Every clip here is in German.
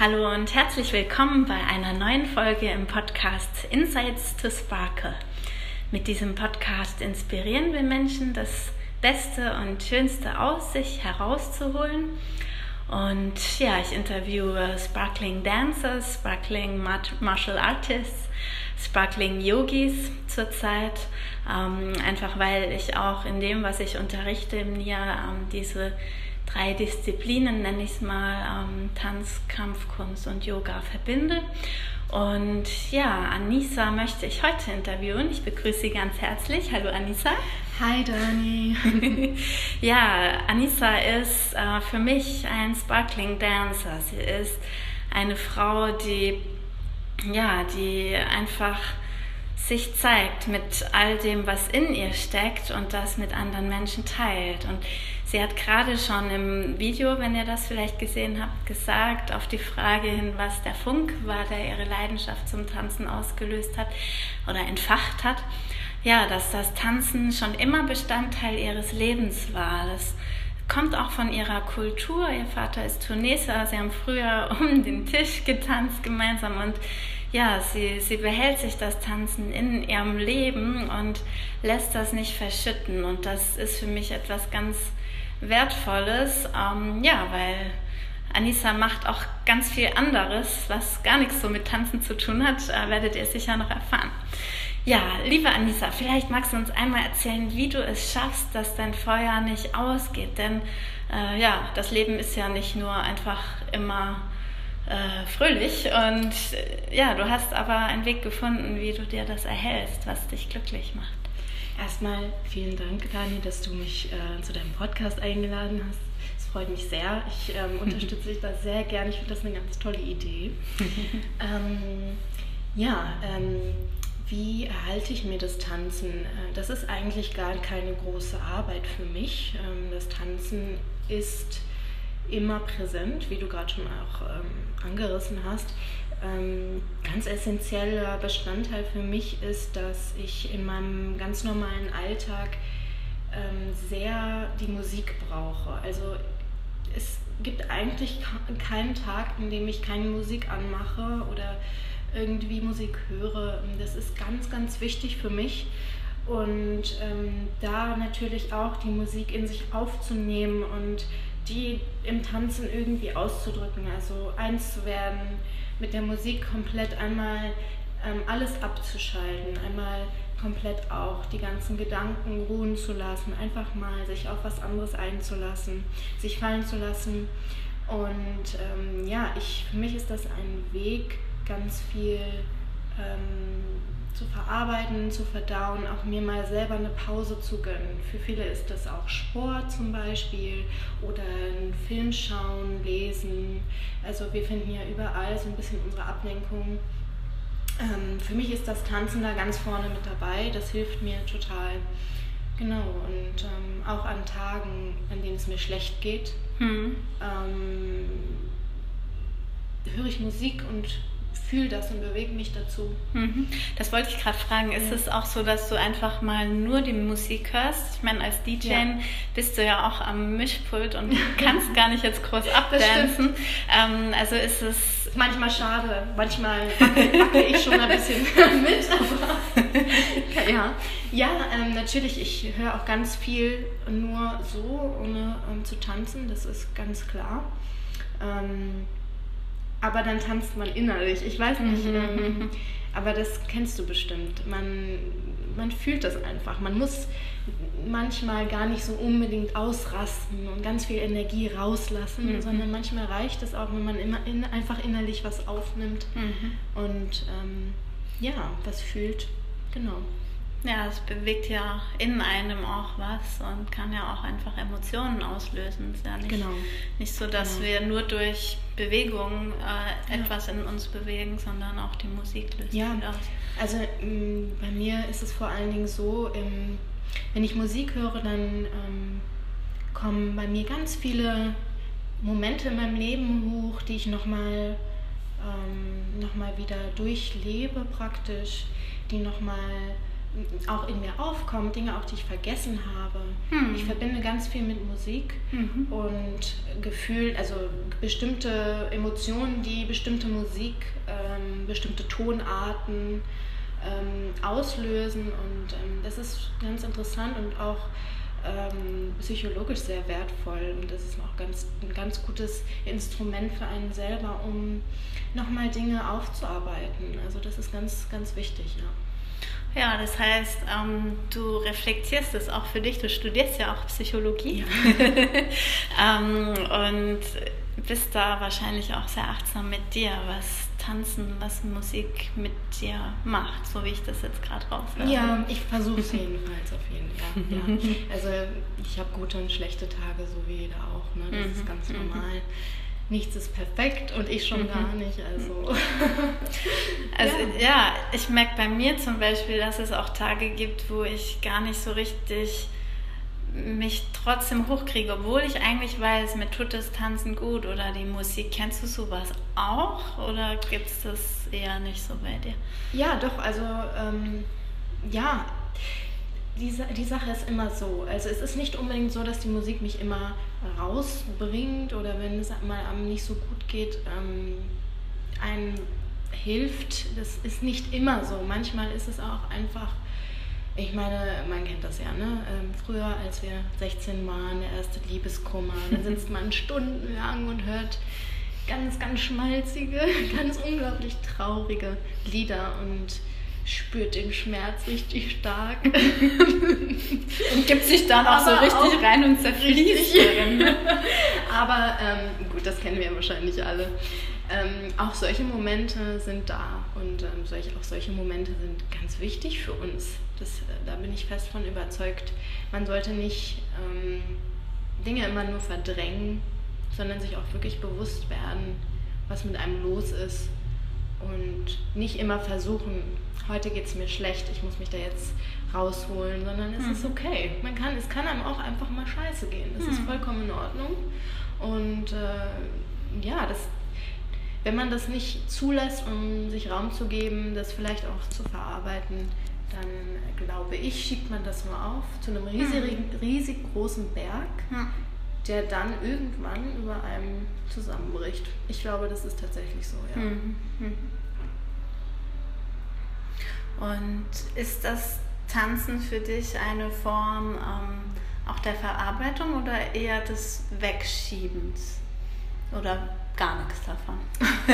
Hallo und herzlich willkommen bei einer neuen Folge im Podcast Insights to Sparkle. Mit diesem Podcast inspirieren wir Menschen, das Beste und Schönste aus sich herauszuholen. Und ja, ich interviewe Sparkling Dancers, Sparkling Martial Artists, Sparkling Yogis zurzeit, ähm, einfach weil ich auch in dem, was ich unterrichte, mir ähm, diese drei Disziplinen, nenne ich es mal, ähm, Tanz, Kampfkunst und Yoga verbinde. Und ja, Anissa möchte ich heute interviewen. Ich begrüße Sie ganz herzlich. Hallo Anissa. Hi Dani. ja, Anissa ist äh, für mich ein Sparkling Dancer. Sie ist eine Frau, die ja, die einfach sich zeigt mit all dem, was in ihr steckt und das mit anderen Menschen teilt. Und sie hat gerade schon im Video, wenn ihr das vielleicht gesehen habt, gesagt, auf die Frage hin, was der Funk war, der ihre Leidenschaft zum Tanzen ausgelöst hat oder entfacht hat. Ja, dass das Tanzen schon immer Bestandteil ihres Lebens war. Das kommt auch von ihrer Kultur. Ihr Vater ist Tuneser. Sie haben früher um den Tisch getanzt gemeinsam und ja, sie, sie behält sich das Tanzen in ihrem Leben und lässt das nicht verschütten. Und das ist für mich etwas ganz Wertvolles, ähm, ja, weil Anissa macht auch ganz viel anderes, was gar nichts so mit Tanzen zu tun hat, äh, werdet ihr sicher noch erfahren. Ja, liebe Anissa, vielleicht magst du uns einmal erzählen, wie du es schaffst, dass dein Feuer nicht ausgeht. Denn äh, ja, das Leben ist ja nicht nur einfach immer äh, fröhlich. Und äh, ja, du hast aber einen Weg gefunden, wie du dir das erhältst, was dich glücklich macht. Erstmal vielen Dank, Dani, dass du mich äh, zu deinem Podcast eingeladen hast. Es freut mich sehr. Ich ähm, unterstütze dich da sehr gerne. Ich finde das eine ganz tolle Idee. ähm, ja, ähm, wie erhalte ich mir das Tanzen? Äh, das ist eigentlich gar keine große Arbeit für mich. Ähm, das Tanzen ist immer präsent, wie du gerade schon auch ähm, angerissen hast. Ähm, ganz essentieller Bestandteil für mich ist, dass ich in meinem ganz normalen Alltag ähm, sehr die Musik brauche. Also es gibt eigentlich keinen Tag, in dem ich keine Musik anmache oder irgendwie Musik höre. Das ist ganz, ganz wichtig für mich. Und ähm, da natürlich auch die Musik in sich aufzunehmen und die im Tanzen irgendwie auszudrücken, also eins zu werden, mit der Musik komplett einmal ähm, alles abzuschalten, einmal komplett auch die ganzen Gedanken ruhen zu lassen, einfach mal sich auf was anderes einzulassen, sich fallen zu lassen. Und ähm, ja, ich, für mich ist das ein Weg, ganz viel ähm, zu verarbeiten, zu verdauen, auch mir mal selber eine Pause zu gönnen. Für viele ist das auch Sport zum Beispiel oder ein Film schauen, lesen. Also wir finden ja überall so ein bisschen unsere Ablenkung. Ähm, für mich ist das Tanzen da ganz vorne mit dabei. Das hilft mir total. Genau, und ähm, auch an Tagen, an denen es mir schlecht geht, hm. ähm, höre ich Musik und fühle das und bewege mich dazu. Mhm. Das wollte ich gerade fragen. Ist ja. es auch so, dass du einfach mal nur die Musik hörst? Ich meine, als DJ ja. bist du ja auch am Mischpult und kannst gar nicht jetzt groß abdancen. Ähm, also ist es manchmal schade. Manchmal wackel, wackel ich schon ein bisschen mit. Aber ja, ja ähm, natürlich. Ich höre auch ganz viel nur so, ohne um, zu tanzen. Das ist ganz klar. Ähm, aber dann tanzt man innerlich. Ich weiß nicht, mhm. ähm, aber das kennst du bestimmt. Man, man fühlt das einfach. Man muss manchmal gar nicht so unbedingt ausrasten und ganz viel Energie rauslassen, mhm. sondern manchmal reicht es auch, wenn man immer in, einfach innerlich was aufnimmt mhm. und ähm, ja, was fühlt. Genau. Ja, es bewegt ja in einem auch was und kann ja auch einfach Emotionen auslösen. Es ist ja nicht, genau. nicht so, dass genau. wir nur durch Bewegung äh, etwas ja. in uns bewegen, sondern auch die Musik löst ja. aus. Also ähm, bei mir ist es vor allen Dingen so, ähm, wenn ich Musik höre, dann ähm, kommen bei mir ganz viele Momente in meinem Leben hoch, die ich nochmal ähm, noch wieder durchlebe praktisch, die nochmal auch in mir aufkommt, Dinge auch, die ich vergessen habe. Hm. Ich verbinde ganz viel mit Musik mhm. und Gefühl, also bestimmte Emotionen, die bestimmte Musik, ähm, bestimmte Tonarten ähm, auslösen und ähm, das ist ganz interessant und auch ähm, psychologisch sehr wertvoll und das ist auch ganz, ein ganz gutes Instrument für einen selber, um nochmal Dinge aufzuarbeiten. Also das ist ganz, ganz wichtig, ja. Ja, das heißt, ähm, du reflektierst es auch für dich. Du studierst ja auch Psychologie ja. ähm, und bist da wahrscheinlich auch sehr achtsam mit dir, was Tanzen, was Musik mit dir macht, so wie ich das jetzt gerade raushöre. Ja, ich versuche es jedenfalls auf jeden Fall. Ja. Also ich habe gute und schlechte Tage, so wie jeder auch. Ne? Das ist mhm, ganz mhm. Nichts ist perfekt und ich schon mhm. gar nicht. Also, also ja. ja, ich merke bei mir zum Beispiel, dass es auch Tage gibt, wo ich gar nicht so richtig mich trotzdem hochkriege, obwohl ich eigentlich weiß, mir tut das Tanzen gut oder die Musik. Kennst du sowas auch oder gibt es das eher nicht so bei dir? Ja, doch, also ähm, ja, die, die Sache ist immer so. Also es ist nicht unbedingt so, dass die Musik mich immer rausbringt oder wenn es mal nicht so gut geht, ähm, einem hilft. Das ist nicht immer so. Manchmal ist es auch einfach, ich meine, man kennt das ja, ne? Ähm, früher, als wir 16 waren, der erste Liebeskummer, dann sitzt man stundenlang und hört ganz, ganz schmalzige, ganz unglaublich traurige Lieder und spürt den Schmerz richtig stark. und gibt sich dann auch so richtig auch rein und zerfließt darin. Aber ähm, gut, das kennen wir ja wahrscheinlich alle. Ähm, auch solche Momente sind da und ähm, solche, auch solche Momente sind ganz wichtig für uns. Das, äh, da bin ich fest von überzeugt. Man sollte nicht ähm, Dinge immer nur verdrängen, sondern sich auch wirklich bewusst werden, was mit einem los ist und nicht immer versuchen, heute geht es mir schlecht, ich muss mich da jetzt rausholen, sondern es mhm. ist okay. Man kann, es kann einem auch einfach mal scheiße gehen. Das mhm. ist vollkommen in Ordnung. Und äh, ja, das, wenn man das nicht zulässt, um sich Raum zu geben, das vielleicht auch zu verarbeiten, dann glaube ich, schiebt man das nur auf zu einem riesig, mhm. riesig großen Berg, der dann irgendwann über einem zusammenbricht. Ich glaube, das ist tatsächlich so, ja. Mhm. mhm. Und ist das Tanzen für dich eine Form ähm, auch der Verarbeitung oder eher des Wegschiebens? Oder gar nichts davon?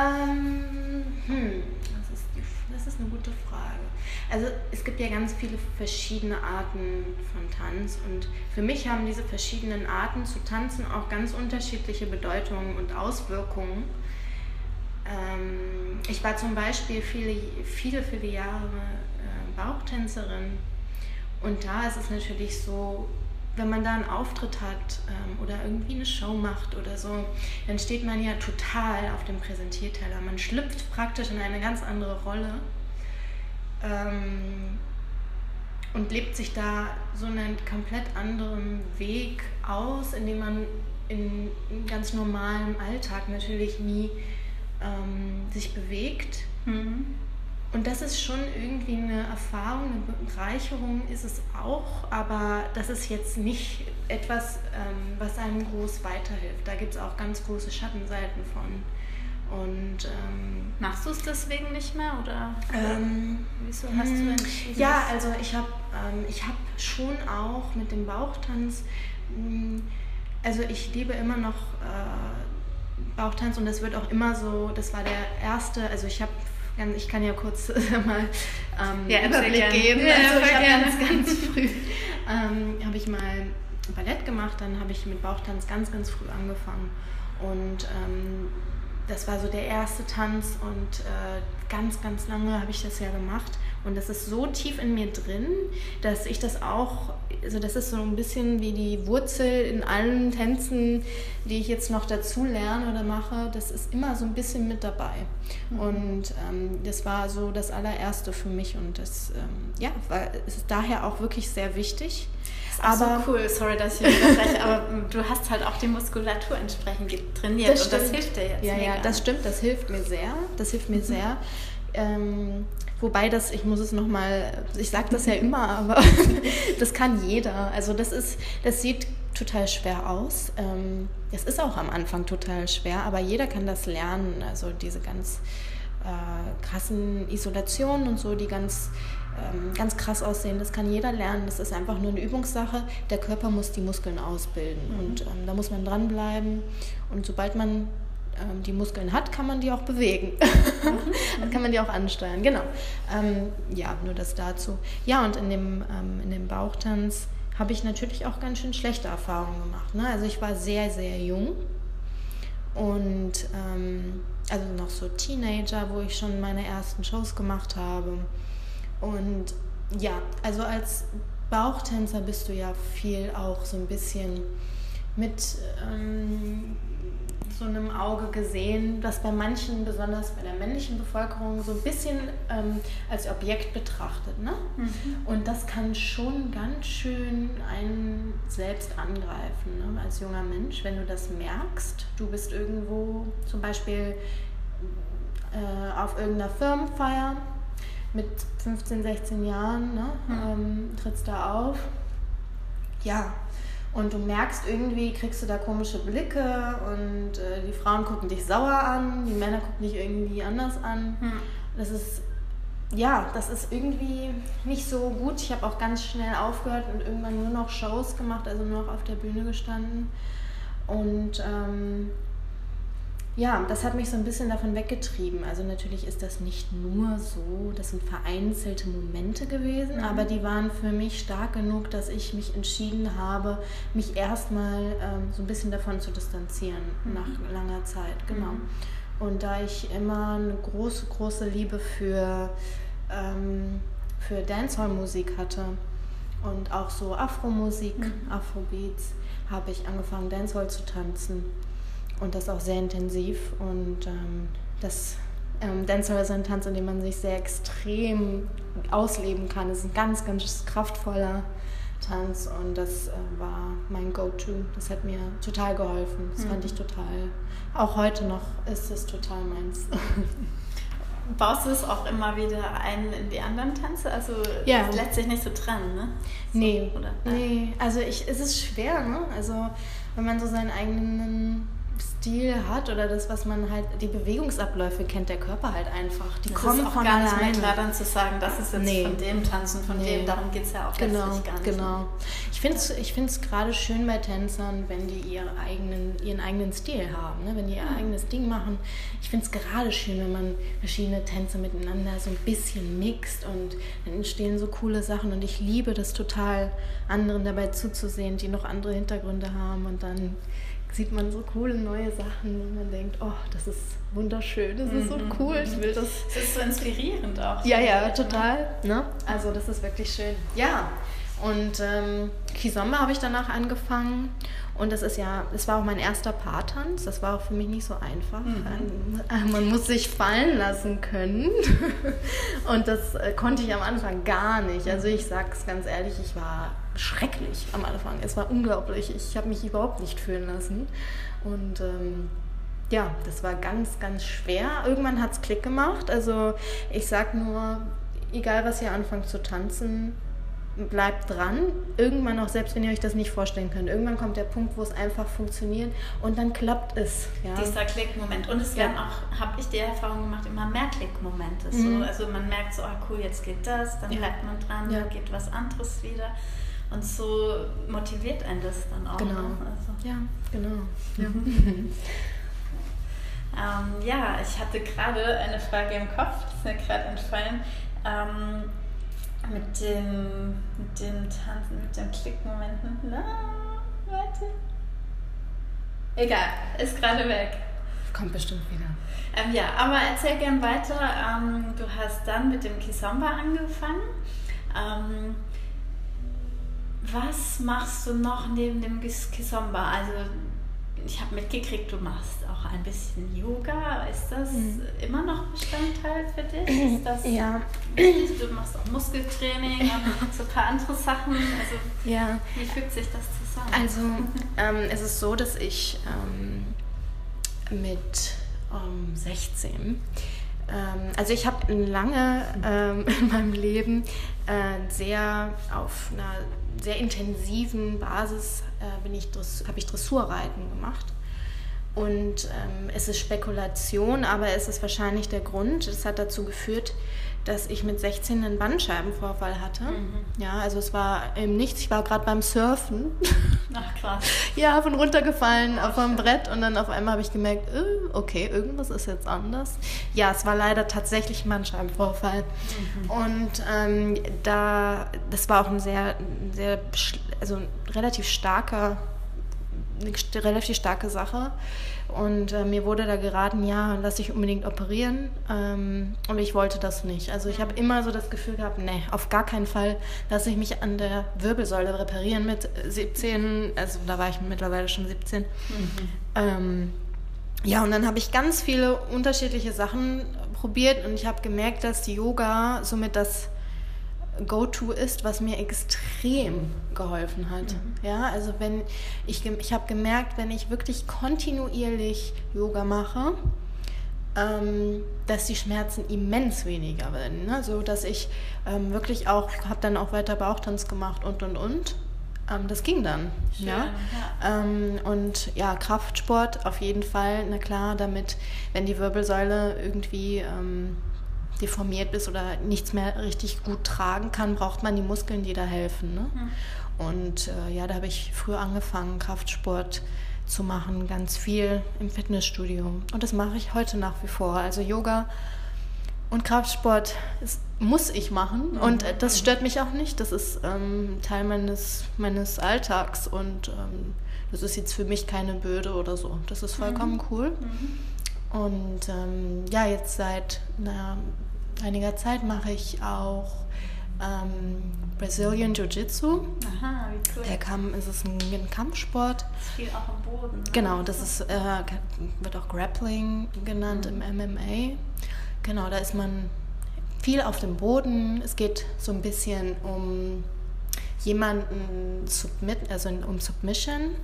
ähm, hm, das ist, das ist eine gute Frage. Also es gibt ja ganz viele verschiedene Arten von Tanz und für mich haben diese verschiedenen Arten zu tanzen auch ganz unterschiedliche Bedeutungen und Auswirkungen. Ähm, ich war zum Beispiel viele, viele, viele Jahre äh, Bauchtänzerin und da ist es natürlich so, wenn man da einen Auftritt hat ähm, oder irgendwie eine Show macht oder so, dann steht man ja total auf dem Präsentierteller. Man schlüpft praktisch in eine ganz andere Rolle ähm, und lebt sich da so einen komplett anderen Weg aus, in dem man in ganz normalem Alltag natürlich nie ähm, sich bewegt. Mhm. Und das ist schon irgendwie eine Erfahrung, eine Bereicherung ist es auch, aber das ist jetzt nicht etwas, ähm, was einem groß weiterhilft. Da gibt es auch ganz große Schattenseiten von. Und ähm, machst du es deswegen nicht mehr oder ähm, wieso hast du hm, entschieden? Ja, also ich habe ähm, ich hab schon auch mit dem Bauchtanz, mh, hm, also ich liebe immer noch äh, Bauchtanz und das wird auch immer so, das war der erste, also ich habe ich kann ja kurz mal ähm, ja, Überblick geben. Ja, also ich habe ganz, ganz früh ähm, habe ich mal Ballett gemacht, dann habe ich mit Bauchtanz ganz, ganz früh angefangen und ähm, das war so der erste Tanz und äh, ganz, ganz lange habe ich das ja gemacht und das ist so tief in mir drin, dass ich das auch, also das ist so ein bisschen wie die Wurzel in allen Tänzen, die ich jetzt noch dazu lerne oder mache, das ist immer so ein bisschen mit dabei. Mhm. Und ähm, das war so das allererste für mich und das ähm, ja, war, ist daher auch wirklich sehr wichtig. aber so cool, sorry, dass ich unterbreche, aber du hast halt auch die Muskulatur entsprechend trainiert das und das hilft dir jetzt. Ja, mega. ja, das stimmt, das hilft mir sehr. Das hilft mir mhm. sehr Ähm, wobei das, ich muss es nochmal, ich sage das ja immer, aber das kann jeder. Also das ist, das sieht total schwer aus. Ähm, es ist auch am Anfang total schwer, aber jeder kann das lernen. Also diese ganz äh, krassen Isolationen und so, die ganz ähm, ganz krass aussehen. Das kann jeder lernen. Das ist einfach nur eine Übungssache. Der Körper muss die Muskeln ausbilden mhm. und ähm, da muss man dranbleiben. Und sobald man ähm, die Muskeln hat, kann man die auch bewegen. Dann kann man die auch ansteuern. Genau. Ähm, ja, nur das dazu. Ja, und in dem, ähm, in dem Bauchtanz habe ich natürlich auch ganz schön schlechte Erfahrungen gemacht. Ne? Also ich war sehr, sehr jung und ähm, also noch so Teenager, wo ich schon meine ersten Shows gemacht habe. Und ja, also als Bauchtänzer bist du ja viel auch so ein bisschen mit ähm, so einem Auge gesehen, das bei manchen, besonders bei der männlichen Bevölkerung, so ein bisschen ähm, als Objekt betrachtet. Ne? Mhm. Und das kann schon ganz schön einen selbst angreifen, ne? als junger Mensch, wenn du das merkst. Du bist irgendwo zum Beispiel äh, auf irgendeiner Firmenfeier mit 15, 16 Jahren, ne, mhm. ähm, trittst da auf. Ja, und du merkst irgendwie, kriegst du da komische Blicke und äh, die Frauen gucken dich sauer an, die Männer gucken dich irgendwie anders an. Mhm. Das ist, ja, das ist irgendwie nicht so gut. Ich habe auch ganz schnell aufgehört und irgendwann nur noch Shows gemacht, also nur noch auf der Bühne gestanden. Und ähm, ja, das hat mich so ein bisschen davon weggetrieben. Also natürlich ist das nicht nur so, das sind vereinzelte Momente gewesen, mhm. aber die waren für mich stark genug, dass ich mich entschieden habe, mich erstmal ähm, so ein bisschen davon zu distanzieren mhm. nach langer Zeit. Genau. Mhm. Und da ich immer eine große, große Liebe für, ähm, für Dancehall-Musik hatte und auch so Afro-Musik, mhm. Afrobeats, habe ich angefangen, Dancehall zu tanzen und das auch sehr intensiv. Und ähm, das ähm, Dancehall ist ein Tanz, in dem man sich sehr extrem ausleben kann. Es ist ein ganz, ganz kraftvoller Tanz und das äh, war mein Go-To. Das hat mir total geholfen. Das mhm. fand ich total. Auch heute noch ist es total meins. Baust du es auch immer wieder ein in die anderen Tänze? Also ja. es lässt sich nicht so trennen, ne? So, nee. Oder? Nee, also ich, es ist schwer, ne? Also wenn man so seinen eigenen Stil hat oder das, was man halt, die Bewegungsabläufe kennt der Körper halt einfach. Die das kommen auch von gar nicht mehr klar dann zu sagen, das ist jetzt nee. von dem Tanzen, von nee. dem, darum geht es ja auch genau, letztlich gar nicht. Genau. Ich finde es ich find's gerade schön bei Tänzern, wenn die ihre eigenen, ihren eigenen Stil haben, ne? wenn die ihr mhm. eigenes Ding machen. Ich finde es gerade schön, wenn man verschiedene Tänze miteinander so ein bisschen mixt und dann entstehen so coole Sachen und ich liebe das total, anderen dabei zuzusehen, die noch andere Hintergründe haben und dann sieht man so coole neue Sachen und man denkt, oh, das ist wunderschön, das ist so mhm. cool, ich will das. Es ist so inspirierend auch. Ja, ja, total. Ne? Also das ist wirklich schön. Ja, und ähm, Kizomba habe ich danach angefangen und das ist ja, es war auch mein erster Paartanz. Das war auch für mich nicht so einfach. Mhm. Ähm, man muss sich fallen lassen können. und das äh, konnte ich am Anfang gar nicht. Also ich sage es ganz ehrlich, ich war schrecklich am Anfang. Es war unglaublich. Ich habe mich überhaupt nicht fühlen lassen. Und ähm, ja, das war ganz, ganz schwer. Irgendwann hat es Klick gemacht. Also ich sage nur, egal was ihr anfangt zu tanzen, bleibt dran. Irgendwann auch, selbst wenn ihr euch das nicht vorstellen könnt, irgendwann kommt der Punkt, wo es einfach funktioniert und dann klappt es. Ja. Dieser Klickmoment. Und es werden auch, habe ich die Erfahrung gemacht, immer mehr Klickmomente. Mhm. So, also man merkt so, ah cool, jetzt geht das, dann ja. bleibt man dran, dann geht was anderes wieder. Und so motiviert einen das dann auch. Genau. Ne? Also. Ja, genau. Ja. ähm, ja, ich hatte gerade eine Frage im Kopf, die ist mir gerade entfallen. Ähm, mit dem, mit dem Tanzen, mit dem Klickmomenten. Na, warte. Egal, ist gerade weg. Kommt bestimmt wieder. Ähm, ja, aber erzähl gern weiter. Ähm, du hast dann mit dem Kisamba angefangen. Ähm, was machst du noch neben dem Kisamba? Also ich habe mitgekriegt, du machst auch ein bisschen Yoga. Ist das mhm. immer noch Bestandteil für dich? Ist das ja. Du machst auch Muskeltraining und so ein paar andere Sachen. Also ja. wie fügt sich das zusammen? Also ähm, es ist so, dass ich ähm, mit ähm, 16 ähm, also ich habe lange ähm, in meinem Leben äh, sehr auf einer sehr intensiven Basis äh, habe ich Dressurreiten gemacht. Und ähm, es ist Spekulation, aber es ist wahrscheinlich der Grund. Es hat dazu geführt, dass ich mit 16 einen Bandscheibenvorfall hatte. Mhm. Ja, also es war im Nichts. Ich war gerade beim Surfen. Ach krass. ja, bin runtergefallen auf einem Brett und dann auf einmal habe ich gemerkt, äh, okay, irgendwas ist jetzt anders. Ja, es war leider tatsächlich ein Bandscheibenvorfall. Mhm. Und ähm, da, das war auch ein sehr, sehr, also ein relativ starker, eine relativ starke Sache. Und äh, mir wurde da geraten, ja, lass dich unbedingt operieren. Ähm, und ich wollte das nicht. Also ich habe immer so das Gefühl gehabt, nee, auf gar keinen Fall lasse ich mich an der Wirbelsäule reparieren mit 17. Also da war ich mittlerweile schon 17. Mhm. Ähm, ja, und dann habe ich ganz viele unterschiedliche Sachen probiert und ich habe gemerkt, dass Yoga somit das Go-To ist, was mir extrem geholfen hat. Mhm. Ja, also wenn ich, ich habe gemerkt, wenn ich wirklich kontinuierlich Yoga mache, ähm, dass die Schmerzen immens weniger werden. Ne? So dass ich ähm, wirklich auch, habe dann auch weiter Bauchtanz gemacht und und und. Ähm, das ging dann. Schön, ja? ja. Ähm, und ja, Kraftsport auf jeden Fall, na klar, damit, wenn die Wirbelsäule irgendwie ähm, deformiert ist oder nichts mehr richtig gut tragen kann, braucht man die Muskeln, die da helfen. Ne? Mhm. Und äh, ja, da habe ich früher angefangen, Kraftsport zu machen, ganz viel im Fitnessstudio. Und das mache ich heute nach wie vor. Also Yoga und Kraftsport ist, muss ich machen. Mhm. Und äh, das stört mich auch nicht. Das ist ähm, Teil meines, meines Alltags. Und ähm, das ist jetzt für mich keine Böde oder so. Das ist vollkommen mhm. cool. Mhm. Und ähm, ja, jetzt seit naja, einiger Zeit mache ich auch ähm, Brazilian Jiu-Jitsu. Aha, wie cool. Der Kampf, es ist ein, ein Kampfsport. Ist viel auch am Boden. Genau, das ist, äh, wird auch Grappling genannt mhm. im MMA. Genau, da ist man viel auf dem Boden. Es geht so ein bisschen um jemanden submit, also um Submission, mhm.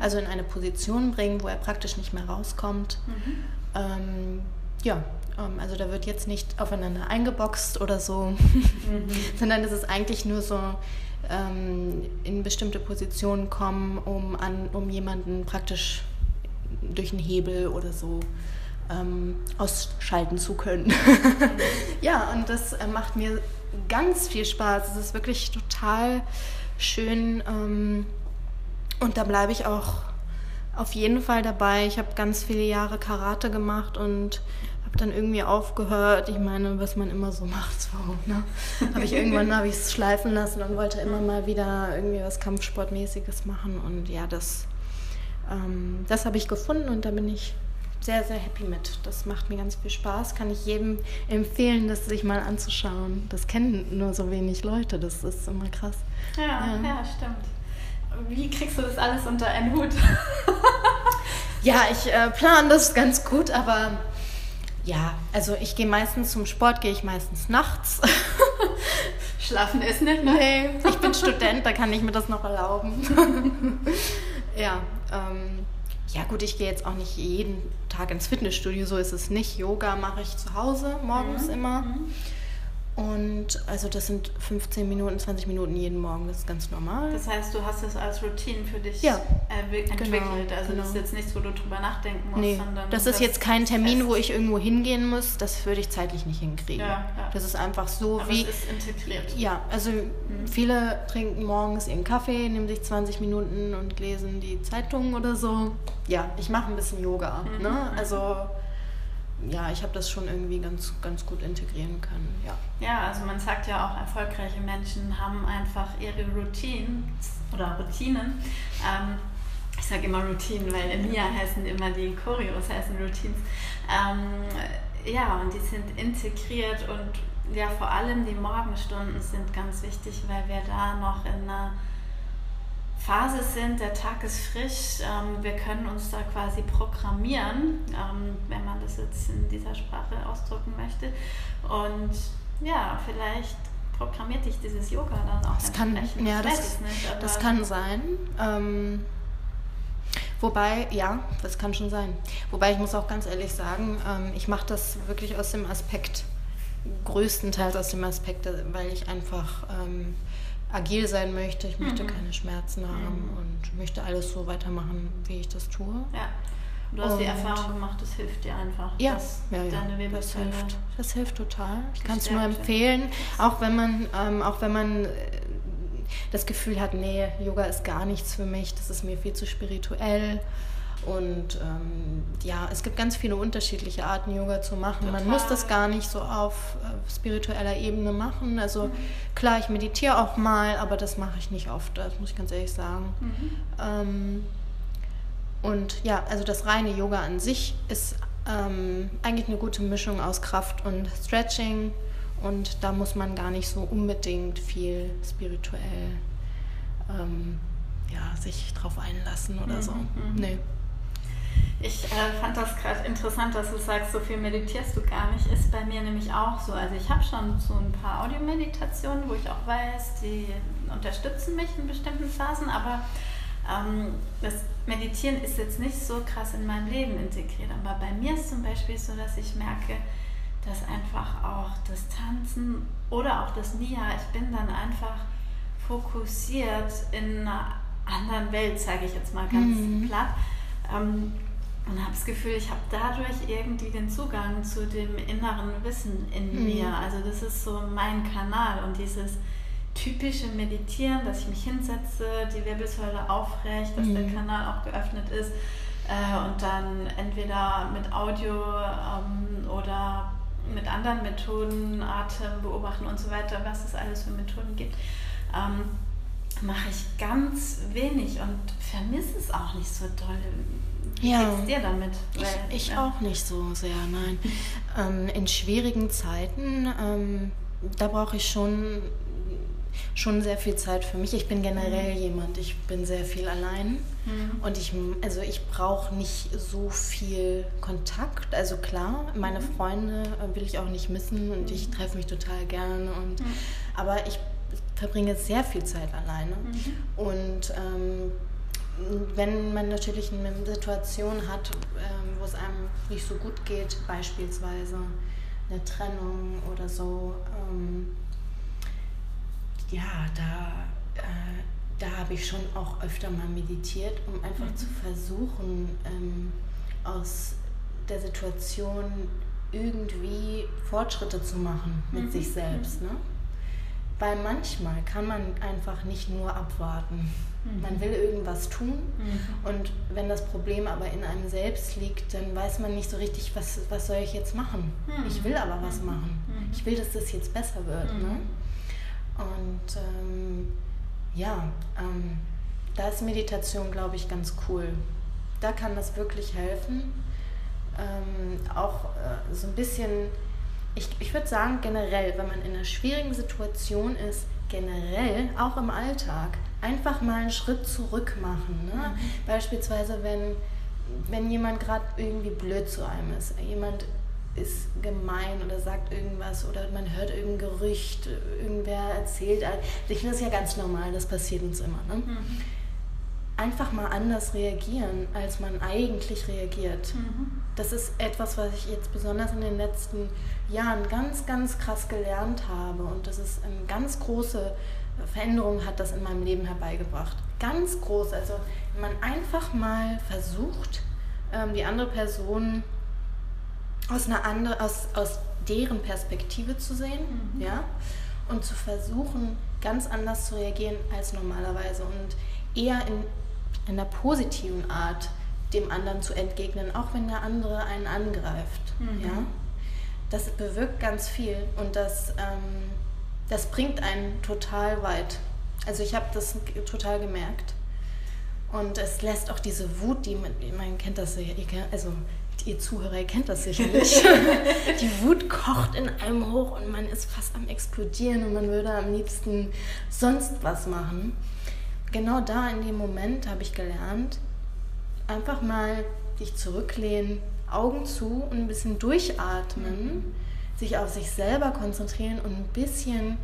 also in eine Position bringen, wo er praktisch nicht mehr rauskommt. Mhm. Ähm, ja, also da wird jetzt nicht aufeinander eingeboxt oder so, mhm. sondern es ist eigentlich nur so ähm, in bestimmte Positionen kommen, um, an, um jemanden praktisch durch einen Hebel oder so ähm, ausschalten zu können. ja, und das äh, macht mir ganz viel Spaß. Es ist wirklich total schön ähm, und da bleibe ich auch auf jeden Fall dabei. Ich habe ganz viele Jahre Karate gemacht und habe dann irgendwie aufgehört. Ich meine, was man immer so macht, so, ne? Habe ich irgendwann habe ich es schleifen lassen und wollte immer mal wieder irgendwie was Kampfsportmäßiges machen und ja, das ähm, das habe ich gefunden und da bin ich sehr, sehr happy mit. Das macht mir ganz viel Spaß. Kann ich jedem empfehlen, das sich mal anzuschauen. Das kennen nur so wenig Leute. Das ist immer krass. Ja, ja, ja stimmt. Wie kriegst du das alles unter einen Hut? ja, ich äh, plane das ganz gut, aber ja, also ich gehe meistens zum Sport, gehe ich meistens nachts. Schlafen ist nicht, ne? Nee, ich bin Student, da kann ich mir das noch erlauben. ja, ähm, ja gut, ich gehe jetzt auch nicht jeden Tag ins Fitnessstudio, so ist es nicht. Yoga mache ich zu Hause morgens mhm. immer. Mhm. Und also das sind 15 Minuten, 20 Minuten jeden Morgen, das ist ganz normal. Das heißt, du hast es als Routine für dich ja, entwickelt. Genau, also genau. das ist jetzt nichts, wo du drüber nachdenken musst. Nee, sondern das ist das jetzt kein Termin, wo ich irgendwo hingehen muss. Das würde ich zeitlich nicht hinkriegen. Ja, ja. Das ist einfach so Aber wie... Es ist integriert. Ja, also mhm. viele trinken morgens ihren Kaffee, nehmen sich 20 Minuten und lesen die Zeitungen oder so. Ja, ich mache ein bisschen Yoga. Mhm. Ne? Mhm. Also ja, ich habe das schon irgendwie ganz, ganz gut integrieren können. Ja. ja, also man sagt ja auch, erfolgreiche Menschen haben einfach ihre Routines oder Routinen. Ähm, ich sage immer Routinen, weil in mir heißen immer die Choreos, heißen Routines. Ähm, ja, und die sind integriert und ja, vor allem die Morgenstunden sind ganz wichtig, weil wir da noch Phase sind, der Tag ist frisch, ähm, wir können uns da quasi programmieren, ähm, wenn man das jetzt in dieser Sprache ausdrücken möchte. Und ja, vielleicht programmiert dich dieses Yoga dann auch das kann, ja, das, nicht, das kann sein. Ähm, Wobei, ja, das kann schon sein. Wobei ich muss auch ganz ehrlich sagen, ähm, ich mache das wirklich aus dem Aspekt, größtenteils aus dem Aspekt, weil ich einfach ähm, agil sein möchte. Ich möchte mhm. keine Schmerzen haben mhm. und möchte alles so weitermachen, wie ich das tue. Ja. Du hast und die Erfahrung gemacht, das hilft dir einfach. Ja, ja, ja das hilft. Das hilft total. Ich kann es nur empfehlen, auch wenn man, ähm, auch wenn man äh, das Gefühl hat, nee, Yoga ist gar nichts für mich, das ist mir viel zu spirituell. Und ähm, ja, es gibt ganz viele unterschiedliche Arten, Yoga zu machen. Total. Man muss das gar nicht so auf äh, spiritueller Ebene machen. Also mhm. klar, ich meditiere auch mal, aber das mache ich nicht oft, das muss ich ganz ehrlich sagen. Mhm. Ähm, und ja, also das reine Yoga an sich ist ähm, eigentlich eine gute Mischung aus Kraft und Stretching. Und da muss man gar nicht so unbedingt viel spirituell ähm, ja, sich drauf einlassen oder mhm, so. Mhm. Nee. Ich äh, fand das gerade interessant, dass du sagst, so viel meditierst du gar nicht. Ist bei mir nämlich auch so. Also ich habe schon so ein paar Audiomeditationen, wo ich auch weiß, die unterstützen mich in bestimmten Phasen, aber ähm, das Meditieren ist jetzt nicht so krass in mein Leben integriert. Aber bei mir ist zum Beispiel so, dass ich merke, dass einfach auch das Tanzen oder auch das Nia, ich bin dann einfach fokussiert in einer anderen Welt, sage ich jetzt mal ganz mhm. platt. Ähm, und habe das Gefühl, ich habe dadurch irgendwie den Zugang zu dem inneren Wissen in mhm. mir. Also das ist so mein Kanal und dieses typische Meditieren, dass ich mich hinsetze, die Wirbelsäule aufrecht, dass mhm. der Kanal auch geöffnet ist äh, und dann entweder mit Audio ähm, oder mit anderen Methoden, Atem beobachten und so weiter, was es alles für Methoden gibt. Ähm, mache ich ganz wenig und vermisse es auch nicht so doll. Wie ja. geht's dir damit? Weil, ich, ich ja. auch nicht so sehr, nein. ähm, in schwierigen Zeiten, ähm, da brauche ich schon, schon sehr viel Zeit für mich. Ich bin generell mhm. jemand, ich bin sehr viel allein mhm. und ich, also ich brauche nicht so viel Kontakt. Also klar, meine mhm. Freunde äh, will ich auch nicht missen und ich mhm. treffe mich total gerne und, mhm. aber ich verbringe sehr viel Zeit alleine. Mhm. Und ähm, wenn man natürlich eine Situation hat, ähm, wo es einem nicht so gut geht, beispielsweise eine Trennung oder so, ähm, ja, da, äh, da habe ich schon auch öfter mal meditiert, um einfach mhm. zu versuchen, ähm, aus der Situation irgendwie Fortschritte zu machen mit mhm. sich selbst. Ne? Weil manchmal kann man einfach nicht nur abwarten. Mhm. Man will irgendwas tun mhm. und wenn das Problem aber in einem selbst liegt, dann weiß man nicht so richtig, was, was soll ich jetzt machen. Mhm. Ich will aber was mhm. machen. Mhm. Ich will, dass das jetzt besser wird. Ne? Mhm. Und ähm, ja, ähm, da ist Meditation, glaube ich, ganz cool. Da kann das wirklich helfen. Ähm, auch äh, so ein bisschen ich, ich würde sagen, generell, wenn man in einer schwierigen Situation ist, generell, auch im Alltag, einfach mal einen Schritt zurück machen. Ne? Mhm. Beispielsweise, wenn, wenn jemand gerade irgendwie blöd zu einem ist, jemand ist gemein oder sagt irgendwas oder man hört irgendein Gerücht, irgendwer erzählt. Ich finde das ja ganz normal, das passiert uns immer. Ne? Mhm. Einfach mal anders reagieren, als man eigentlich reagiert. Mhm. Das ist etwas, was ich jetzt besonders in den letzten Jahren ganz, ganz krass gelernt habe. Und das ist eine ganz große Veränderung hat das in meinem Leben herbeigebracht. Ganz groß. Also wenn man einfach mal versucht, ähm, die andere Person aus einer andere, aus, aus deren Perspektive zu sehen, mhm. ja, und zu versuchen, ganz anders zu reagieren als normalerweise und eher in, in einer positiven Art dem anderen zu entgegnen, auch wenn der andere einen angreift, mhm. ja das bewirkt ganz viel und das, ähm, das bringt einen total weit. Also ich habe das total gemerkt. Und es lässt auch diese Wut, die man, kennt das also ihr Zuhörer ihr kennt das sicherlich. die Wut kocht in einem hoch und man ist fast am explodieren und man würde am liebsten sonst was machen. Genau da in dem Moment habe ich gelernt, einfach mal dich zurücklehnen, Augen zu und ein bisschen durchatmen, mhm. sich auf sich selber konzentrieren und ein bisschen,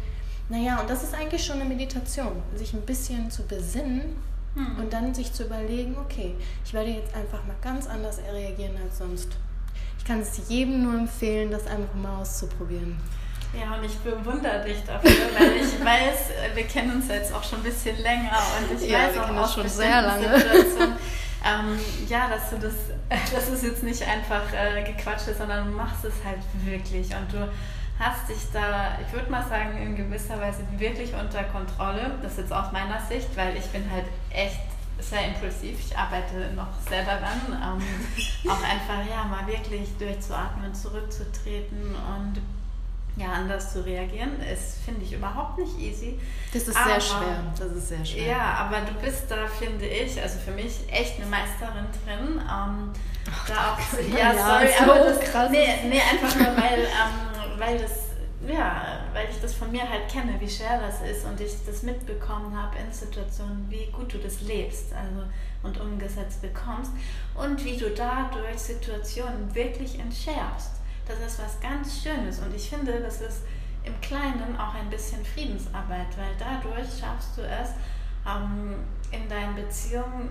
naja, und das ist eigentlich schon eine Meditation, sich ein bisschen zu besinnen, Mhm. Und dann sich zu überlegen, okay, ich werde jetzt einfach mal ganz anders reagieren als sonst. Ich kann es jedem nur empfehlen, das einfach mal auszuprobieren. Ja, und ich bewundere dich dafür, weil ich weiß, wir kennen uns jetzt auch schon ein bisschen länger und ich ja, weiß auch aus schon sehr lange. Ähm, ja, dass du das, dass es jetzt nicht einfach äh, gequatscht ist, sondern du machst es halt wirklich und du hast dich da, ich würde mal sagen, in gewisser Weise wirklich unter Kontrolle. Das ist jetzt aus meiner Sicht, weil ich bin halt echt sehr impulsiv. Ich arbeite noch sehr daran, ähm, auch einfach ja mal wirklich durchzuatmen, zurückzutreten und ja, anders zu reagieren, ist, finde ich, überhaupt nicht easy. Das ist aber, sehr schwer. Das ist sehr schwer. Ja, aber du bist da, finde ich, also für mich echt eine Meisterin drin. Ähm, Ach, da auch, ja, ja, sorry, so aber das, krass. Nee, nee, einfach nur, weil, ähm, weil das, ja, weil ich das von mir halt kenne, wie schwer das ist und ich das mitbekommen habe in Situationen, wie gut du das lebst also, und umgesetzt bekommst und wie du dadurch Situationen wirklich entschärfst das ist was ganz Schönes und ich finde, das ist im Kleinen auch ein bisschen Friedensarbeit, weil dadurch schaffst du es, ähm, in deinen Beziehungen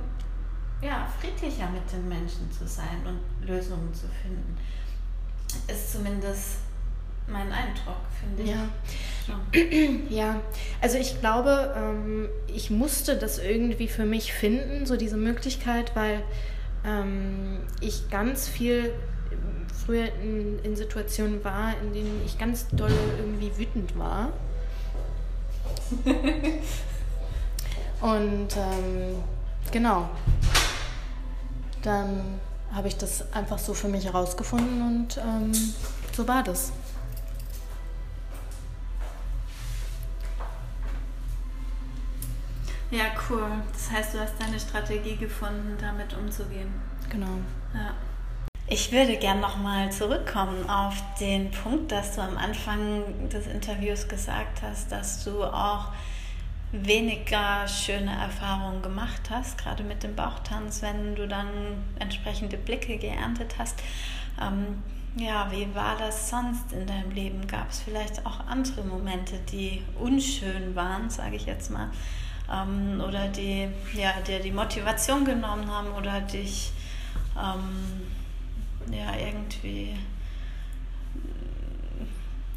ja, friedlicher mit den Menschen zu sein und Lösungen zu finden. Ist zumindest mein Eindruck, finde ich. Ja. ja, also ich glaube, ähm, ich musste das irgendwie für mich finden, so diese Möglichkeit, weil ähm, ich ganz viel früher in, in Situationen war, in denen ich ganz doll irgendwie wütend war. Und ähm, genau, dann habe ich das einfach so für mich herausgefunden und ähm, so war das. Ja, cool. Das heißt, du hast deine Strategie gefunden, damit umzugehen. Genau. Ja. Ich würde gern nochmal zurückkommen auf den Punkt, dass du am Anfang des Interviews gesagt hast, dass du auch weniger schöne Erfahrungen gemacht hast, gerade mit dem Bauchtanz, wenn du dann entsprechende Blicke geerntet hast. Ähm, ja, wie war das sonst in deinem Leben? Gab es vielleicht auch andere Momente, die unschön waren, sage ich jetzt mal, ähm, oder die ja, dir die Motivation genommen haben oder dich ähm, ja irgendwie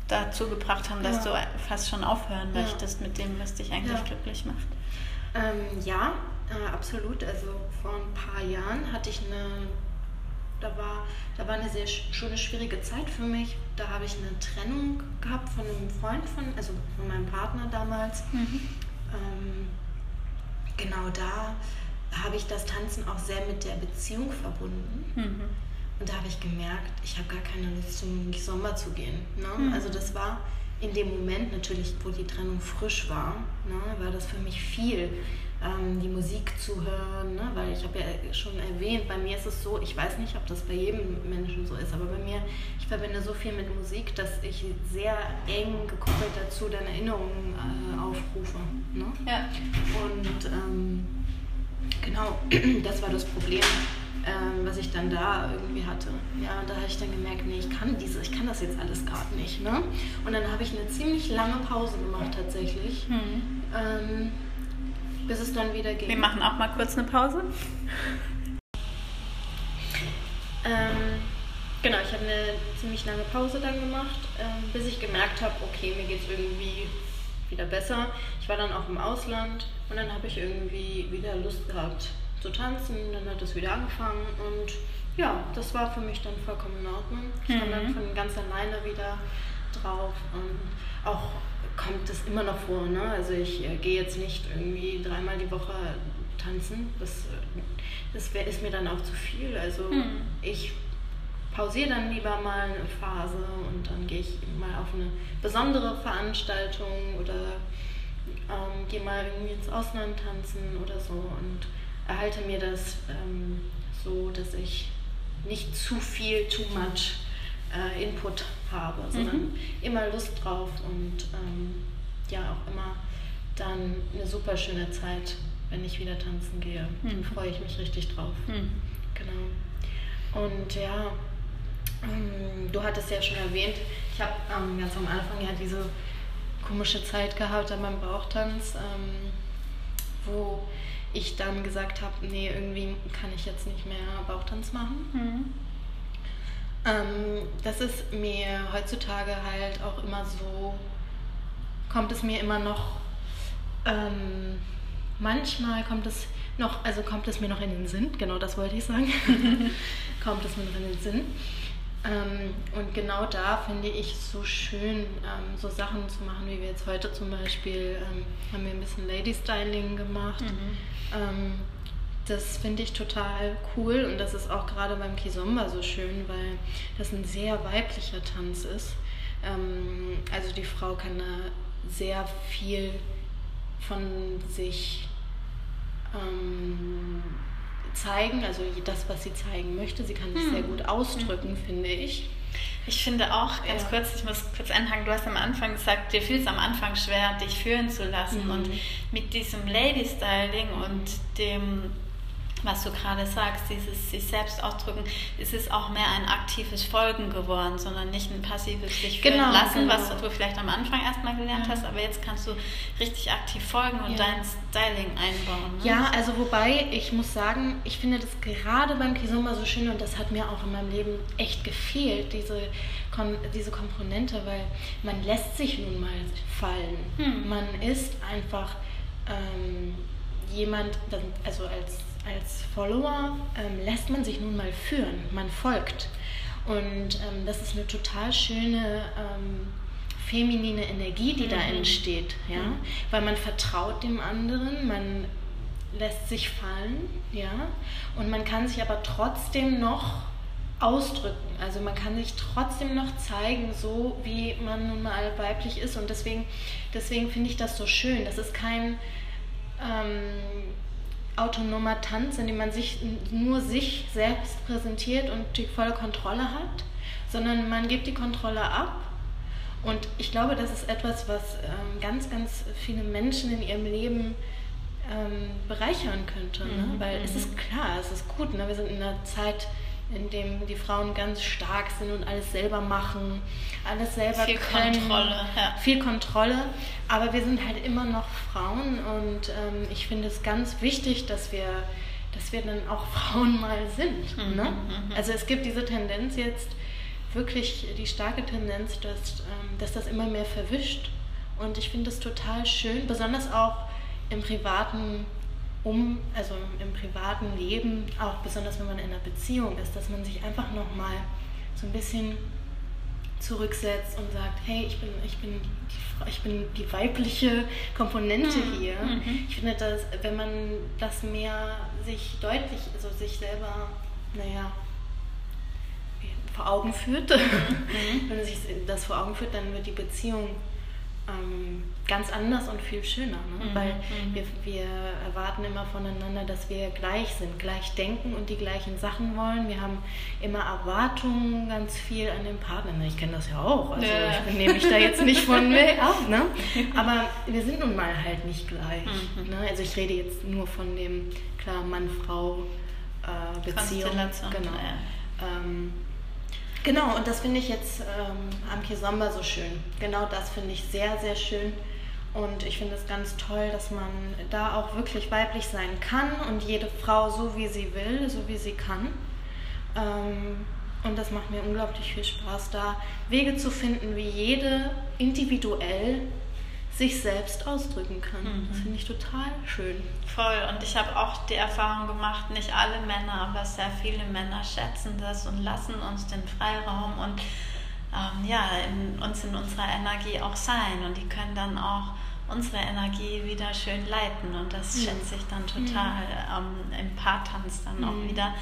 dazu gebracht haben, dass ja. du fast schon aufhören ja. möchtest mit dem, was dich eigentlich ja. glücklich macht? Ähm, ja, äh, absolut. Also vor ein paar Jahren hatte ich eine, da war, da war eine sehr schon eine schwierige Zeit für mich. Da habe ich eine Trennung gehabt von einem Freund von, also von meinem Partner damals. Mhm. Ähm, genau da habe ich das Tanzen auch sehr mit der Beziehung verbunden. Mhm. Und da habe ich gemerkt, ich habe gar keine Lust zum Sommer zu gehen. Ne? Mhm. Also das war in dem Moment natürlich, wo die Trennung frisch war, ne, war das für mich viel, ähm, die Musik zu hören, ne? weil ich habe ja schon erwähnt, bei mir ist es so, ich weiß nicht, ob das bei jedem Menschen so ist, aber bei mir, ich verbinde so viel mit Musik, dass ich sehr eng gekoppelt dazu dann Erinnerungen äh, aufrufe. Ne? Ja. Und ähm, genau, das war das Problem ähm, was ich dann da irgendwie hatte. Ja, da habe ich dann gemerkt, nee, ich kann diese, ich kann das jetzt alles gerade nicht. Ne? Und dann habe ich eine ziemlich lange Pause gemacht tatsächlich. Mhm. Ähm, bis es dann wieder ging. Wir machen auch mal kurz eine Pause. Ähm, genau, ich habe eine ziemlich lange Pause dann gemacht, ähm, bis ich gemerkt habe, okay, mir geht es irgendwie wieder besser. Ich war dann auch im Ausland und dann habe ich irgendwie wieder Lust gehabt, zu tanzen, dann hat es wieder angefangen und ja, das war für mich dann vollkommen in Ordnung. Ich mhm. kam dann von ganz alleine wieder drauf und auch kommt es immer noch vor. Ne? Also ich äh, gehe jetzt nicht irgendwie dreimal die Woche tanzen. Das, das wär, ist mir dann auch zu viel. Also mhm. ich pausiere dann lieber mal eine Phase und dann gehe ich mal auf eine besondere Veranstaltung oder ähm, gehe mal irgendwie ins Ausland tanzen oder so und erhalte mir das ähm, so, dass ich nicht zu viel, too much äh, Input habe, sondern mhm. immer Lust drauf und ähm, ja auch immer dann eine super schöne Zeit, wenn ich wieder tanzen gehe. Mhm. Dann freue ich mich richtig drauf. Mhm. Genau. Und ja, ähm, du hattest ja schon erwähnt, ich habe ähm, ganz am Anfang ja diese komische Zeit gehabt an meinem Bauchtanz, ähm, wo ich dann gesagt habe, nee, irgendwie kann ich jetzt nicht mehr Bauchtanz machen. Mhm. Ähm, das ist mir heutzutage halt auch immer so, kommt es mir immer noch, ähm, manchmal kommt es noch, also kommt es mir noch in den Sinn, genau das wollte ich sagen, kommt es mir noch in den Sinn. Ähm, und genau da finde ich so schön, ähm, so Sachen zu machen, wie wir jetzt heute zum Beispiel, ähm, haben wir ein bisschen Lady Styling gemacht. Mhm. Ähm, das finde ich total cool und das ist auch gerade beim Kizomba so schön, weil das ein sehr weiblicher Tanz ist. Ähm, also die Frau kann da sehr viel von sich ähm, zeigen, also das, was sie zeigen möchte. Sie kann sich hm. sehr gut ausdrücken, hm. finde ich. Ich finde auch, ganz ja. kurz, ich muss kurz anfangen, du hast am Anfang gesagt, dir fiel es am Anfang schwer, dich führen zu lassen. Mhm. Und mit diesem Lady Styling und dem was du gerade sagst, dieses sich selbst ausdrücken, ist es auch mehr ein aktives Folgen geworden, sondern nicht ein passives sich genau, lassen, genau. was du vielleicht am Anfang erstmal gelernt ja. hast, aber jetzt kannst du richtig aktiv folgen und ja. dein Styling einbauen. Ne? Ja, also wobei ich muss sagen, ich finde das gerade beim Kizomba so schön und das hat mir auch in meinem Leben echt gefehlt, diese, diese Komponente, weil man lässt sich nun mal fallen. Hm. Man ist einfach ähm, jemand, also als als Follower ähm, lässt man sich nun mal führen, man folgt. Und ähm, das ist eine total schöne ähm, feminine Energie, die mhm. da entsteht, ja? Mhm. weil man vertraut dem anderen, man lässt sich fallen, ja, und man kann sich aber trotzdem noch ausdrücken. Also man kann sich trotzdem noch zeigen, so wie man nun mal weiblich ist. Und deswegen, deswegen finde ich das so schön. Das ist kein ähm, autonomer Tanz, in dem man sich nur sich selbst präsentiert und die volle Kontrolle hat, sondern man gibt die Kontrolle ab. Und ich glaube, das ist etwas, was ähm, ganz, ganz viele Menschen in ihrem Leben ähm, bereichern könnte. Ne? Mhm. Weil es ist mhm. klar, es ist gut. Ne? Wir sind in einer Zeit, in dem die Frauen ganz stark sind und alles selber machen, alles selber viel können. Kontrolle, ja. Viel Kontrolle. Aber wir sind halt immer noch Frauen und ähm, ich finde es ganz wichtig, dass wir, dass wir dann auch Frauen mal sind. Mhm, ne? Mhm. Also es gibt diese Tendenz jetzt, wirklich die starke Tendenz, dass, ähm, dass das immer mehr verwischt. Und ich finde es total schön, besonders auch im privaten um, also im privaten Leben, auch besonders wenn man in einer Beziehung ist, dass man sich einfach nochmal so ein bisschen zurücksetzt und sagt, hey, ich bin, ich bin, die, ich bin die weibliche Komponente mhm. hier. Mhm. Ich finde, dass wenn man das mehr sich deutlich, also sich selber, naja, vor Augen führt, mhm. wenn man sich das vor Augen führt, dann wird die Beziehung ähm, ganz anders und viel schöner. Ne? Mhm. Weil mhm. wir, wir erwarten immer voneinander, dass wir gleich sind, gleich denken und die gleichen Sachen wollen. Wir haben immer Erwartungen ganz viel an den Partner. Ich kenne das ja auch. Also ja. ich nehme mich da jetzt nicht von mir ab. Ne? Aber wir sind nun mal halt nicht gleich. Mhm. Ne? Also ich rede jetzt nur von dem, klar, Mann-Frau-Beziehung. Äh, genau. Ja. Ähm, Genau, und das finde ich jetzt ähm, am Kisamba so schön. Genau das finde ich sehr, sehr schön. Und ich finde es ganz toll, dass man da auch wirklich weiblich sein kann und jede Frau so, wie sie will, so wie sie kann. Ähm, und das macht mir unglaublich viel Spaß, da Wege zu finden, wie jede individuell sich selbst ausdrücken kann. Mhm. Das finde ich total schön. Voll. Und ich habe auch die Erfahrung gemacht, nicht alle Männer, aber sehr viele Männer schätzen das und lassen uns den Freiraum und ähm, ja, in, uns in unserer Energie auch sein. Und die können dann auch unsere Energie wieder schön leiten. Und das mhm. schätze ich dann total mhm. ähm, im Paartanz dann auch mhm. wieder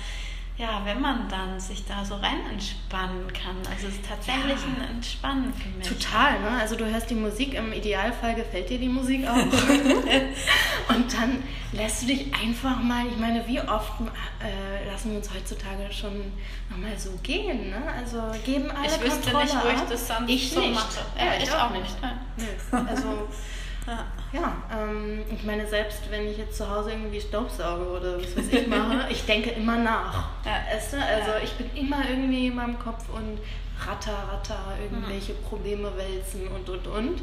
ja, wenn man dann sich da so rein entspannen kann. Also es ist tatsächlich ja. ein Entspannen für mich. Total, ne? Also du hörst die Musik, im Idealfall gefällt dir die Musik auch. und dann lässt du dich einfach mal, ich meine, wie oft äh, lassen wir uns heutzutage schon nochmal so gehen, ne? Also geben alle Ich wüsste Kontrolle nicht, wo ich das sonst ich so nicht. mache. Ja, ja ich, ich, auch nicht. nicht. Also ja, ja ähm, ich meine, selbst wenn ich jetzt zu Hause irgendwie Staubsauge oder was weiß ich mache, ich denke immer nach. Ja. Weißt du? Also ja. ich bin immer irgendwie in meinem Kopf und ratter, ratter, irgendwelche mhm. Probleme wälzen und und und.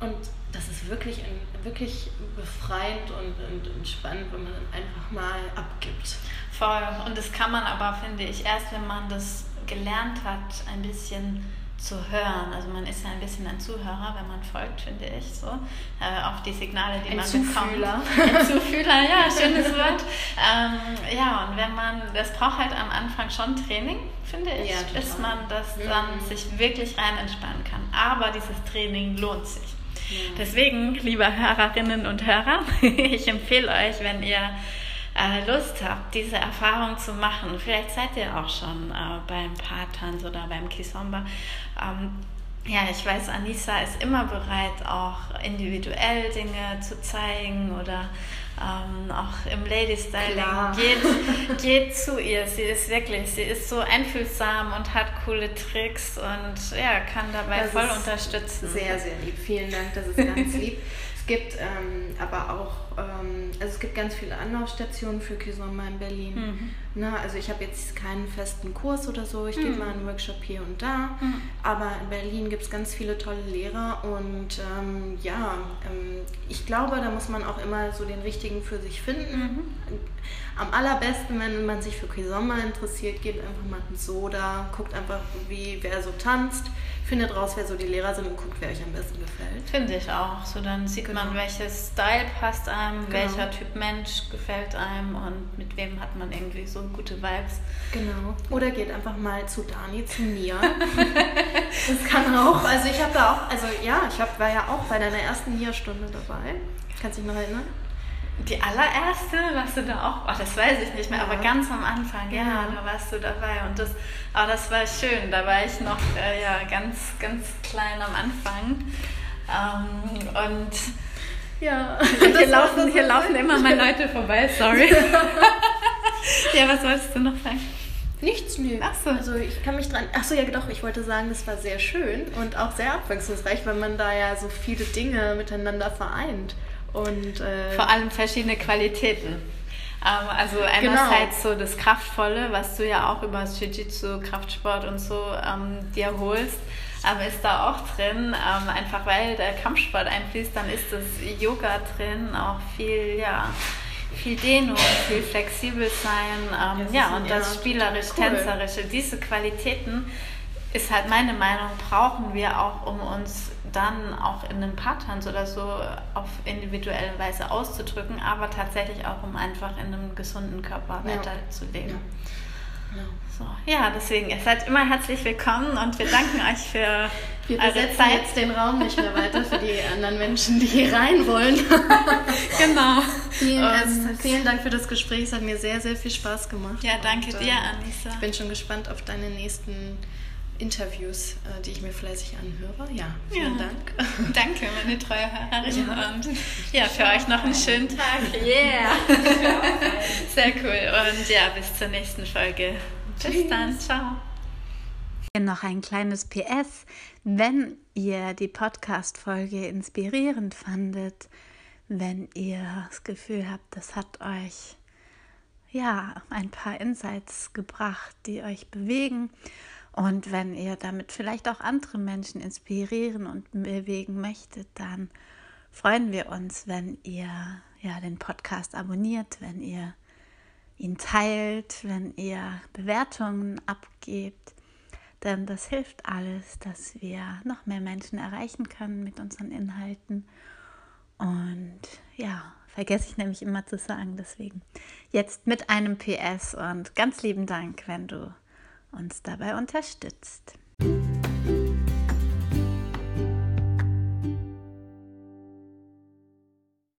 Und das ist wirklich, wirklich befreiend und, und entspannend, wenn man einfach mal abgibt. Voll. Und das kann man aber, finde ich, erst wenn man das gelernt hat, ein bisschen zu hören. Also man ist ja ein bisschen ein Zuhörer, wenn man folgt, finde ich so, äh, auf die Signale, die ein man Zufühler. bekommt. Ein Zufühler, ja, schönes Wort. Ähm, ja, und wenn man, das braucht halt am Anfang schon Training, finde ich, ja, bis man das dann mhm. sich wirklich rein entspannen kann. Aber dieses Training lohnt sich. Ja. Deswegen, liebe Hörerinnen und Hörer, ich empfehle euch, wenn ihr äh, Lust habt, diese Erfahrung zu machen, vielleicht seid ihr auch schon äh, beim Paartanz oder beim Kisomba, ähm, ja, ich weiß, Anissa ist immer bereit, auch individuell Dinge zu zeigen oder ähm, auch im Lady Styling. Geht, geht zu ihr. Sie ist wirklich, sie ist so einfühlsam und hat coole Tricks und ja, kann dabei das voll unterstützen. Sehr, sehr lieb. Vielen Dank, das ist ganz lieb. Es gibt ähm, aber auch, ähm, also es gibt ganz viele Anlaufstationen für Kisoma in Berlin. Mhm. Na, also ich habe jetzt keinen festen Kurs oder so, ich mhm. gebe mal einen Workshop hier und da, mhm. aber in Berlin gibt es ganz viele tolle Lehrer und ähm, ja, ähm, ich glaube, da muss man auch immer so den richtigen für sich finden. Mhm. Am allerbesten, wenn man sich für Kisoma interessiert, geht einfach mal ins Soda, guckt einfach, wie wer so tanzt findet raus, wer so die Lehrer sind und guckt, wer euch am besten gefällt. Finde ich auch. So dann sieht genau. man, welches Style passt einem, genau. welcher Typ Mensch gefällt einem und mit wem hat man irgendwie so gute Vibes. Genau. Oder geht einfach mal zu Dani, zu mir. das kann auch. Also ich habe da auch, also ja, ich hab, war ja auch bei deiner ersten Nia-Stunde dabei. Kannst du dich noch erinnern? Die allererste warst du da auch, oh, das weiß ich nicht mehr, ja. aber ganz am Anfang, ja, ja, da warst du dabei und das, oh, das war schön, da war ich noch äh, ja, ganz, ganz klein am Anfang ähm, und ja, hier, laufen, hier laufen immer mal Leute vorbei, sorry. ja, was wolltest du noch sagen? Nichts, nö. Ach so. Also ich kann mich dran. Ach so, ja doch, ich wollte sagen, das war sehr schön und auch sehr abwechslungsreich, weil man da ja so viele Dinge miteinander vereint. Und, äh, Vor allem verschiedene Qualitäten. Ähm, also einerseits genau. so das Kraftvolle, was du ja auch über das Jiu-Jitsu, Kraftsport und so ähm, dir holst, aber ist da auch drin. Ähm, einfach weil der Kampfsport einfließt, dann ist das Yoga drin, auch viel, ja, viel Dehnung, viel flexibel sein, ähm, ja, und das spielerisch-tänzerische. Cool. Diese Qualitäten ist halt meine Meinung, brauchen wir auch, um uns dann auch in einem Paartanz oder so auf individuelle Weise auszudrücken, aber tatsächlich auch, um einfach in einem gesunden Körper ja. weiterzuleben. Ja. Ja. So, ja, deswegen, ihr seid immer herzlich willkommen und wir danken euch für wir besetzen Zeit. jetzt den Raum nicht mehr weiter für die anderen Menschen, die hier rein wollen. genau. Vielen, ähm, vielen Dank für das Gespräch, es hat mir sehr, sehr viel Spaß gemacht. Ja, danke und, dir, ähm, Anissa. Ich bin schon gespannt auf deine nächsten Interviews, äh, die ich mir fleißig anhöre. Ja, vielen ja. Dank. Danke, meine treue Hörerin. Ja. Und ja, für euch noch einen schönen Tag. Yeah. Sehr cool. Und ja, bis zur nächsten Folge. Bis dann. Ciao. Noch ein kleines PS. Wenn ihr die Podcast-Folge inspirierend fandet, wenn ihr das Gefühl habt, das hat euch ja ein paar Insights gebracht, die euch bewegen und wenn ihr damit vielleicht auch andere Menschen inspirieren und bewegen möchtet, dann freuen wir uns, wenn ihr ja den Podcast abonniert, wenn ihr ihn teilt, wenn ihr Bewertungen abgebt. Denn das hilft alles, dass wir noch mehr Menschen erreichen können mit unseren Inhalten. Und ja, vergesse ich nämlich immer zu sagen, deswegen jetzt mit einem PS und ganz lieben Dank, wenn du uns dabei unterstützt.